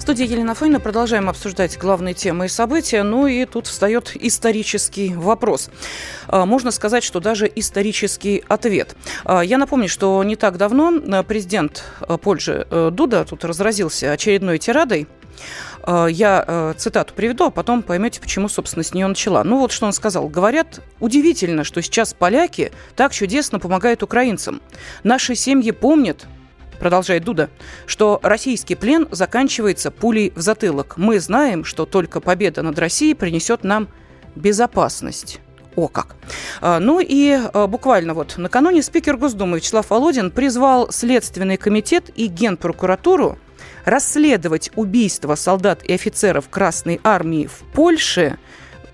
В студии Елена Фойна продолжаем обсуждать главные темы и события. Ну и тут встает исторический вопрос. А, можно сказать, что даже исторический ответ. А, я напомню, что не так давно а, президент Польши Дуда тут разразился очередной тирадой я цитату приведу, а потом поймете, почему, собственно, с нее начала. Ну вот что он сказал. Говорят, удивительно, что сейчас поляки так чудесно помогают украинцам. Наши семьи помнят, продолжает Дуда, что российский плен заканчивается пулей в затылок. Мы знаем, что только победа над Россией принесет нам безопасность. О как. А, ну и а, буквально вот накануне спикер Госдумы Вячеслав Володин призвал Следственный комитет и Генпрокуратуру расследовать убийство солдат и офицеров Красной Армии в Польше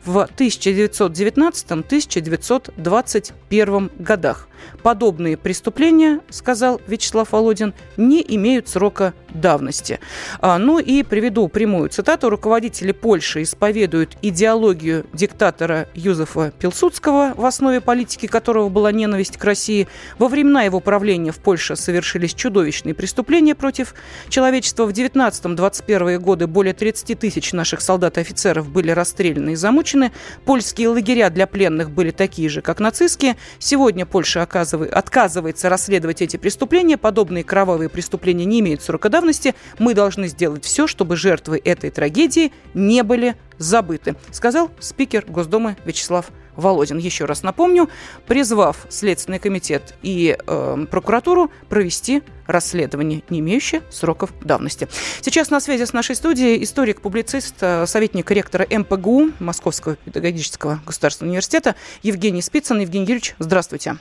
в 1919-1921 годах. Подобные преступления, сказал Вячеслав Володин, не имеют срока давности. А, ну и приведу прямую цитату. Руководители Польши исповедуют идеологию диктатора Юзефа Пилсудского, в основе политики которого была ненависть к России. Во времена его правления в Польше совершились чудовищные преступления против человечества. В 19-21 годы более 30 тысяч наших солдат и офицеров были расстреляны и замучены. Польские лагеря для пленных были такие же, как нацистские. Сегодня Польша отказывается расследовать эти преступления. Подобные кровавые преступления не имеют срока давности давности, мы должны сделать все, чтобы жертвы этой трагедии не были забыты, сказал спикер Госдумы Вячеслав Володин. Еще раз напомню, призвав Следственный комитет и э, прокуратуру провести расследование, не имеющее сроков давности. Сейчас на связи с нашей студией историк-публицист, э, советник ректора МПГУ Московского педагогического государственного университета Евгений Спицын. Евгений Юрьевич, здравствуйте.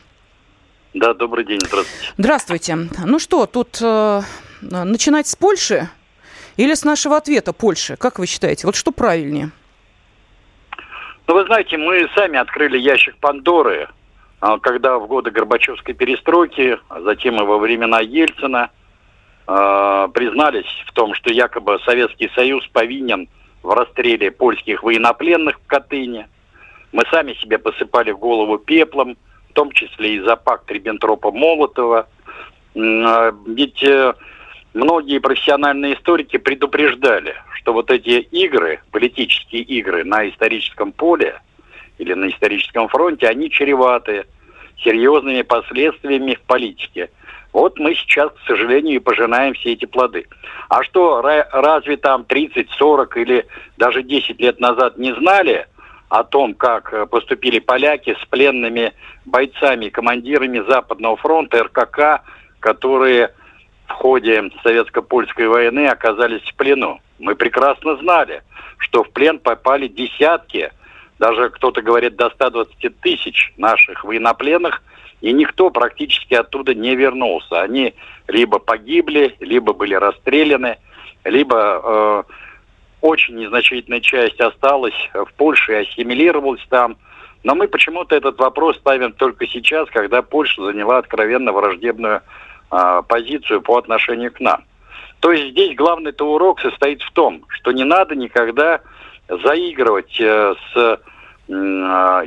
Да, добрый день, здравствуйте. Здравствуйте. Ну что, тут э, начинать с Польши или с нашего ответа Польши? Как вы считаете? Вот что правильнее? Ну, вы знаете, мы сами открыли ящик Пандоры, а, когда в годы Горбачевской перестройки, а затем и во времена Ельцина, э, признались в том, что якобы Советский Союз повинен в расстреле польских военнопленных в Катыни. Мы сами себе посыпали в голову пеплом, в том числе и за пакт Риббентропа-Молотова. Ведь э, многие профессиональные историки предупреждали, что вот эти игры, политические игры на историческом поле или на историческом фронте, они чреваты серьезными последствиями в политике. Вот мы сейчас, к сожалению, и пожинаем все эти плоды. А что, разве там 30, 40 или даже 10 лет назад не знали о том, как э, поступили поляки с пленными бойцами, командирами Западного фронта, РКК, которые в ходе советско-польской войны оказались в плену. Мы прекрасно знали, что в плен попали десятки, даже кто-то говорит до 120 тысяч наших военнопленных, и никто практически оттуда не вернулся. Они либо погибли, либо были расстреляны, либо э, очень незначительная часть осталась в Польше и ассимилировалась там. Но мы почему-то этот вопрос ставим только сейчас, когда Польша заняла откровенно враждебную позицию по отношению к нам. То есть здесь главный-то урок состоит в том, что не надо никогда заигрывать э, с э,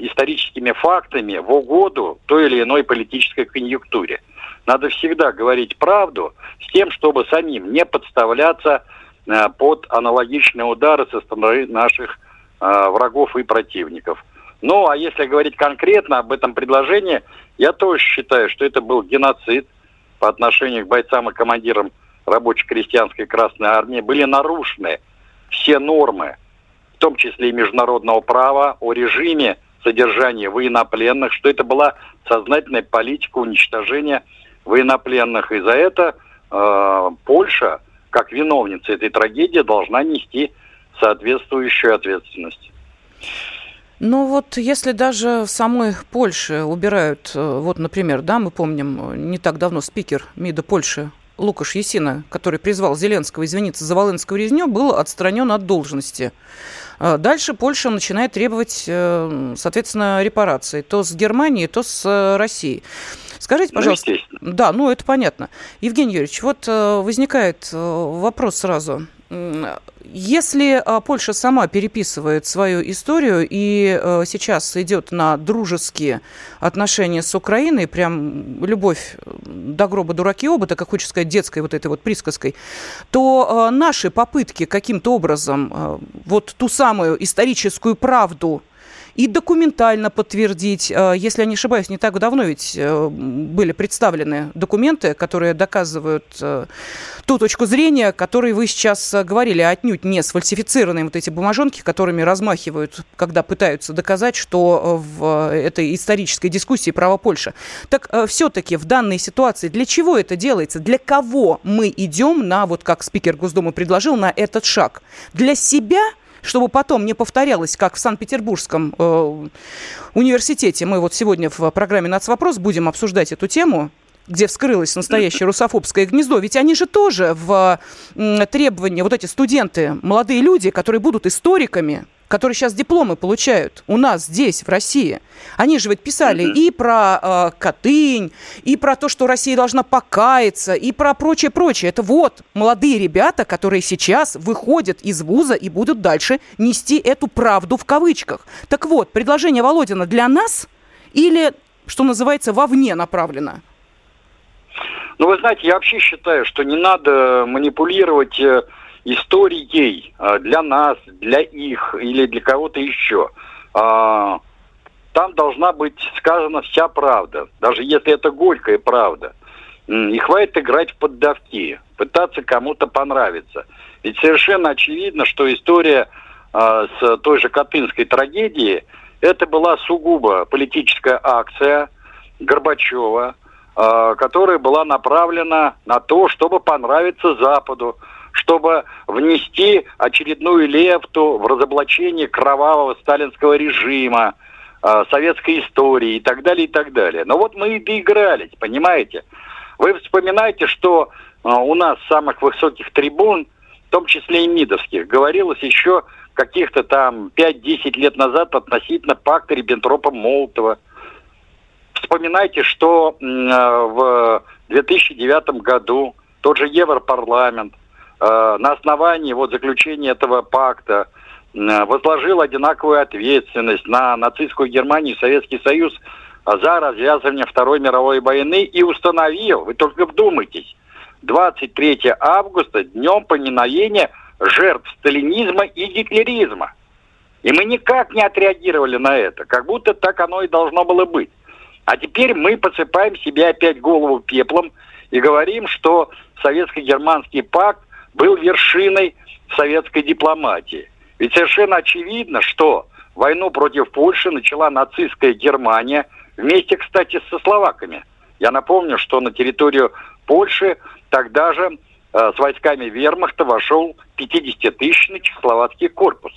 историческими фактами в угоду той или иной политической конъюнктуре. Надо всегда говорить правду с тем, чтобы самим не подставляться э, под аналогичные удары со стороны наших врагов и противников. Ну, а если говорить конкретно об этом предложении, я тоже считаю, что это был геноцид, по отношению к бойцам и командирам рабоче-крестьянской Красной Армии были нарушены все нормы, в том числе и международного права, о режиме содержания военнопленных, что это была сознательная политика уничтожения военнопленных. И за это э, Польша, как виновница этой трагедии, должна нести соответствующую ответственность. Ну вот если даже в самой Польше убирают, э, вот, например, да, мы помним, не так давно спикер МИДа Польши Лукаш Есина, который призвал Зеленского извиниться за волынскую резню, был отстранен от должности. А дальше Польша начинает требовать, э, соответственно, репарации то с Германией, то с э, Россией. Скажите, ну, пожалуйста. Ну, да, ну это понятно. Евгений Юрьевич, вот э, возникает э, вопрос сразу. Если а, Польша сама переписывает свою историю и э, сейчас идет на дружеские отношения с Украиной, прям любовь до гроба дураки оба, так как хочется сказать детской вот этой вот присказкой, то э, наши попытки каким-то образом э, вот ту самую историческую правду и документально подтвердить. Э, если я не ошибаюсь, не так давно ведь э, были представлены документы, которые доказывают э, ту точку зрения, которой вы сейчас говорили, отнюдь не сфальсифицированные вот эти бумажонки, которыми размахивают, когда пытаются доказать, что в этой исторической дискуссии право Польши. Так все-таки в данной ситуации для чего это делается? Для кого мы идем на, вот как спикер Госдумы предложил, на этот шаг? Для себя – чтобы потом не повторялось, как в Санкт-Петербургском э, университете. Мы вот сегодня в программе «Нацвопрос» будем обсуждать эту тему где вскрылось настоящее русофобское гнездо, ведь они же тоже в требования, вот эти студенты, молодые люди, которые будут историками, которые сейчас дипломы получают у нас здесь, в России, они же ведь писали mm-hmm. и про э, Катынь, и про то, что Россия должна покаяться, и про прочее-прочее. Это вот молодые ребята, которые сейчас выходят из вуза и будут дальше нести эту правду в кавычках. Так вот, предложение Володина для нас или, что называется, вовне направлено? Ну, вы знаете, я вообще считаю, что не надо манипулировать э, историей а, для нас, для их или для кого-то еще. А, там должна быть сказана вся правда, даже если это горькая правда. И хватит играть в поддавки, пытаться кому-то понравиться. Ведь совершенно очевидно, что история э, с той же Катынской трагедией, это была сугубо политическая акция Горбачева, которая была направлена на то, чтобы понравиться Западу, чтобы внести очередную лепту в разоблачение кровавого сталинского режима, э, советской истории и так далее, и так далее. Но вот мы и доигрались, понимаете? Вы вспоминаете, что э, у нас самых высоких трибун, в том числе и МИДовских, говорилось еще каких-то там 5-10 лет назад относительно пакта Риббентропа-Молотова. Вспоминайте, что э, в 2009 году тот же Европарламент – на основании вот заключения этого пакта э, возложил одинаковую ответственность на нацистскую Германию и Советский Союз за развязывание Второй мировой войны и установил, вы только вдумайтесь, 23 августа днем поминовения жертв сталинизма и гитлеризма. И мы никак не отреагировали на это, как будто так оно и должно было быть. А теперь мы посыпаем себе опять голову пеплом и говорим, что советско-германский пакт был вершиной советской дипломатии. Ведь совершенно очевидно, что войну против Польши начала нацистская Германия вместе, кстати, со словаками. Я напомню, что на территорию Польши тогда же э, с войсками вермахта вошел 50-тысячный чехословацкий корпус.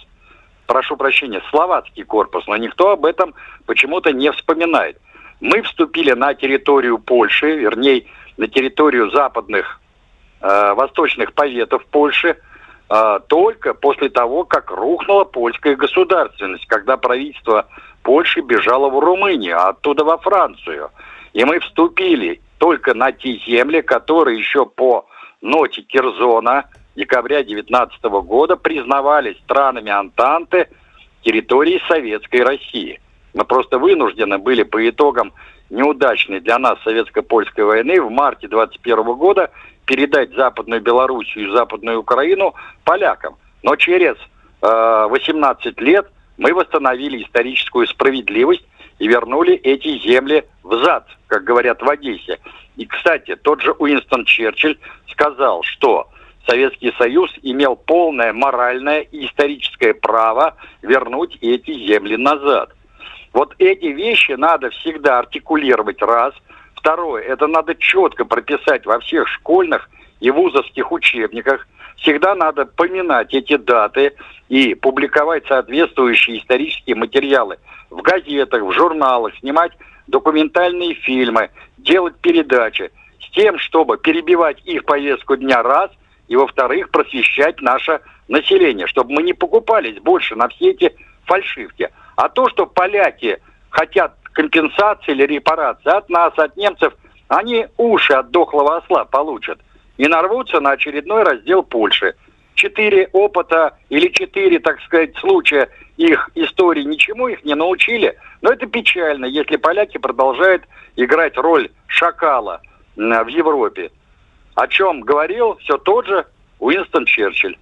Прошу прощения, словацкий корпус, но никто об этом почему-то не вспоминает. Мы вступили на территорию Польши, вернее, на территорию западных э, восточных поветов Польши э, только после того, как рухнула польская государственность, когда правительство Польши бежало в Румынию, а оттуда во Францию. И мы вступили только на те земли, которые еще по ноте Кирзона декабря 19 года признавались странами Антанты территории Советской России. Мы просто вынуждены были по итогам неудачной для нас советско-польской войны в марте 21 года передать Западную Белоруссию и Западную Украину полякам. Но через э, 18 лет мы восстановили историческую справедливость и вернули эти земли в зад, как говорят в Одессе. И, кстати, тот же Уинстон Черчилль сказал, что Советский Союз имел полное моральное и историческое право вернуть эти земли назад. Вот эти вещи надо всегда артикулировать раз – Второе, это надо четко прописать во всех школьных и вузовских учебниках. Всегда надо поминать эти даты и публиковать соответствующие исторические материалы в газетах, в журналах, снимать документальные фильмы, делать передачи с тем, чтобы перебивать их повестку дня раз, и во-вторых, просвещать наше население, чтобы мы не покупались больше на все эти фальшивки. А то, что поляки хотят компенсации или репарации от нас, от немцев, они уши от дохлого осла получат и нарвутся на очередной раздел Польши. Четыре опыта или четыре, так сказать, случая их истории ничему их не научили. Но это печально, если поляки продолжают играть роль шакала в Европе. О чем говорил все тот же Уинстон Черчилль.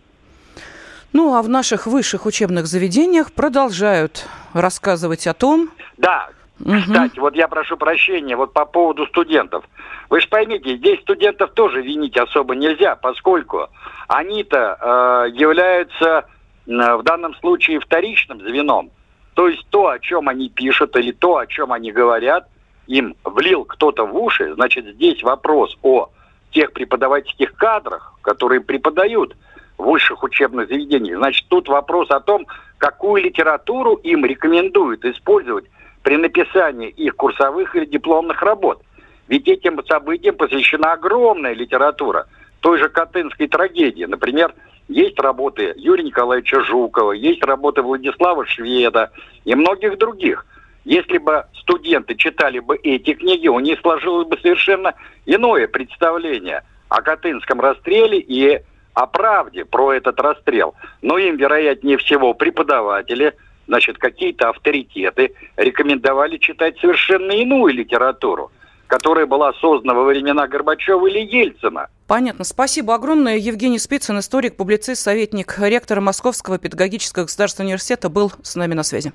Ну, а в наших высших учебных заведениях продолжают рассказывать о том... Да, кстати, вот я прошу прощения, вот по поводу студентов. Вы же поймите, здесь студентов тоже винить особо нельзя, поскольку они-то э, являются э, в данном случае вторичным звеном. То есть то, о чем они пишут или то, о чем они говорят, им влил кто-то в уши, значит, здесь вопрос о тех преподавательских кадрах, которые преподают в высших учебных заведениях. Значит, тут вопрос о том, какую литературу им рекомендуют использовать при написании их курсовых или дипломных работ. Ведь этим событиям посвящена огромная литература той же Катынской трагедии. Например, есть работы Юрия Николаевича Жукова, есть работы Владислава Шведа и многих других. Если бы студенты читали бы эти книги, у них сложилось бы совершенно иное представление о Катынском расстреле и о правде про этот расстрел. Но им, вероятнее всего, преподаватели, значит, какие-то авторитеты рекомендовали читать совершенно иную литературу, которая была создана во времена Горбачева или Ельцина. Понятно. Спасибо огромное. Евгений Спицын, историк, публицист, советник ректора Московского педагогического государственного университета, был с нами на связи.